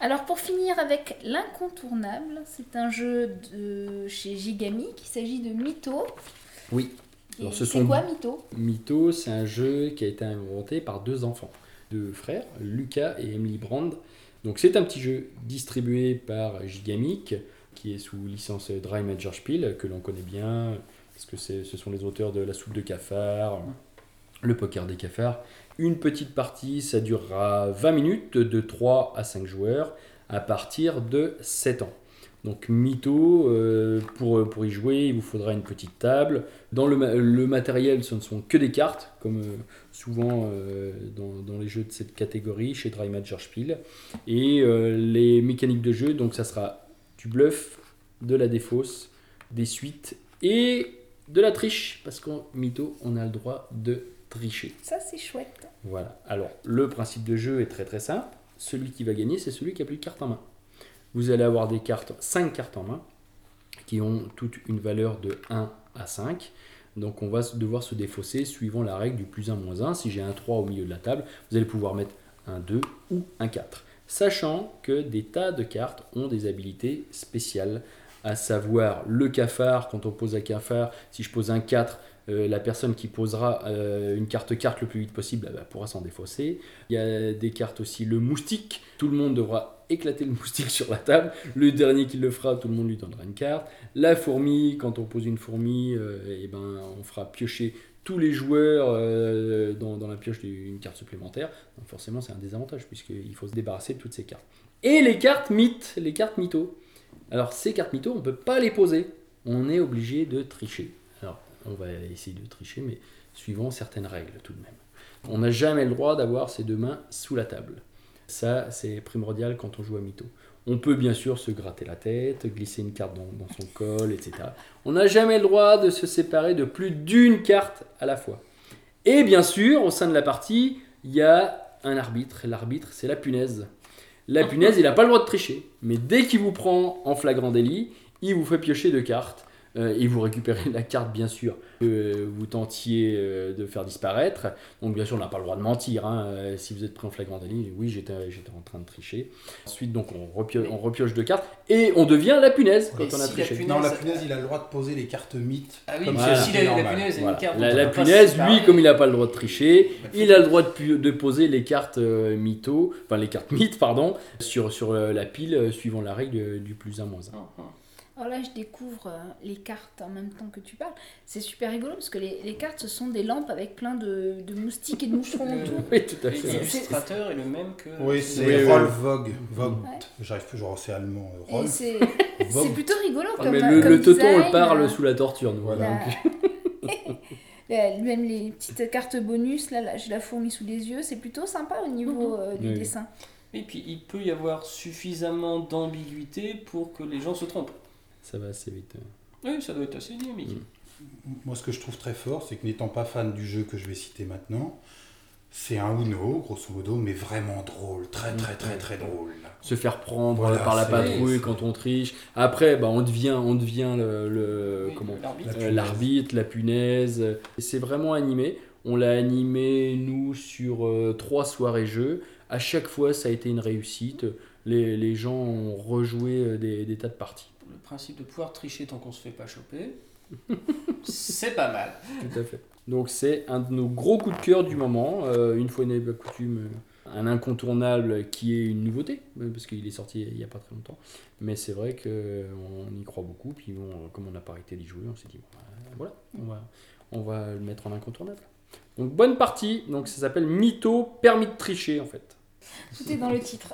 Alors pour finir avec l'incontournable, c'est un jeu de chez Gigami, il s'agit de Mytho. Oui. Alors, ce c'est sont- quoi Mytho Mytho, c'est un jeu qui a été inventé par deux enfants, deux frères, Lucas et Emily Brand. Donc c'est un petit jeu distribué par Gigamic, qui est sous licence Dry Major Spiel, que l'on connaît bien, parce que ce sont les auteurs de La soupe de cafard, Le poker des cafards. Une petite partie, ça durera 20 minutes, de 3 à 5 joueurs, à partir de 7 ans. Donc Mytho, euh, pour, pour y jouer, il vous faudra une petite table. Dans le, ma- le matériel, ce ne sont que des cartes, comme euh, souvent euh, dans, les jeux de cette catégorie, chez Dry Major Spiel. Et les mécaniques de jeu, donc ça sera du bluff, de la défausse, des suites et de la triche, parce qu'en Mytho, on a le droit de tricher. Ça c'est chouette. Voilà. Alors, le principe de jeu est très très simple. Celui qui va gagner, c'est celui qui a plus de cartes en main. Vous allez avoir des cartes, 5 cartes en main, qui ont toutes une valeur de 1 à 5. Donc, on va devoir se défausser suivant la règle du plus 1 moins 1. Si j'ai un 3 au milieu de la table, vous allez pouvoir mettre un 2 ou un 4. Sachant que des tas de cartes ont des habilités spéciales, à savoir le cafard, quand on pose un cafard, si je pose un 4, euh, la personne qui posera euh, une carte carte le plus vite possible eh ben, pourra s'en défausser. Il y a des cartes aussi, le moustique. Tout le monde devra éclater le moustique sur la table. Le dernier qui le fera, tout le monde lui donnera une carte. La fourmi, quand on pose une fourmi, euh, eh ben, on fera piocher tous les joueurs dans, dans la pioche d'une carte supplémentaire. Donc forcément, c'est un désavantage puisqu'il faut se débarrasser de toutes ces cartes. Et les cartes mythes, les cartes mythos. Alors ces cartes mythos, on ne peut pas les poser. On est obligé de tricher. Alors on va essayer de tricher, mais suivant certaines règles tout de même. On n'a jamais le droit d'avoir ses deux mains sous la table. Ça, c'est primordial quand on joue à mytho. On peut bien sûr se gratter la tête, glisser une carte dans, dans son col, etc. On n'a jamais le droit de se séparer de plus d'une carte à la fois. Et bien sûr, au sein de la partie, il y a un arbitre. L'arbitre, c'est la punaise. La punaise, il n'a pas le droit de tricher. Mais dès qu'il vous prend en flagrant délit, il vous fait piocher deux cartes. Euh, et vous récupérez la carte, bien sûr, que vous tentiez euh, de faire disparaître. Donc, bien sûr, on n'a pas le droit de mentir. hein. Euh, Si vous êtes pris en flagrant délit, oui, j'étais j'étais en train de tricher. Ensuite, donc, on repioche, on repioche deux cartes. Et on devient la punaise quand Et on a si la triché. punaise- Non, la punaise, il a le droit de poser les cartes mythes. Ah oui, comme Voilà. si la, la punaise a Voilà. une carte. La, la punaise, lui, comme il n'a pas le droit de tricher, il a le droit de, poser les cartes euh, mythos, enfin les cartes mythes, pardon, sur, sur euh, la pile, euh, suivant la règle euh, du plus 1 moins 1. Ah, ah. Alors là, je découvre euh, les cartes en même temps que tu parles. C'est super rigolo parce que les, les cartes, ce sont des lampes avec plein de, de moustiques et de moucherons autour. Oui, tout à Et fait. L'illustrateur est le même que. Oui, c'est Oui, Rolf. Vogt. Vogt. Ouais. J'arrive plus, genre c'est allemand. euh, Rolf. c'est plutôt rigolo Ah, comme mais le, comme le Toton, design, parle euh, sous la torture, nous. Voilà. la- Même les petites cartes bonus, là, là j'ai la fourmi sous les yeux, c'est plutôt sympa au niveau euh, du Oui. dessin. Et puis il peut y avoir suffisamment d'ambiguïté pour que les gens se trompent. Ça va assez vite. Oui, ça doit être assez dynamique. Mm. Moi, ce que je trouve très fort, c'est que n'étant pas fan du jeu que je vais citer maintenant, c'est un Uno, grosso modo, mais vraiment drôle. Très, très, très, très drôle. Se faire prendre Voilà, par la patrouille quand on triche. Après, bah, on devient, on devient le, le- Oui, comment l'arbitre. La Euh, punaise. l'arbitre, la punaise. C'est vraiment animé. On l'a animé, nous, sur euh, trois soirées jeux. À chaque fois, ça a été une réussite. Les, les gens ont rejoué euh, des, des tas de parties. Le principe de pouvoir tricher tant qu'on se fait pas choper, c'est pas mal. Tout à fait. Donc, c'est un de nos gros coups de cœur du moment. Euh, une fois n'est pas coutume, euh, un incontournable qui est une nouveauté, euh, parce qu'il est sorti il n'y a pas très longtemps. Mais c'est vrai qu'on y croit beaucoup. Puis, bon, comme on n'a pas arrêté d'y jouer, on s'est dit, bon, voilà, on va, on va le mettre en incontournable. Donc, bonne partie. Donc, ça s'appelle Mytho, permis de tricher, en fait. Tout est dans le titre.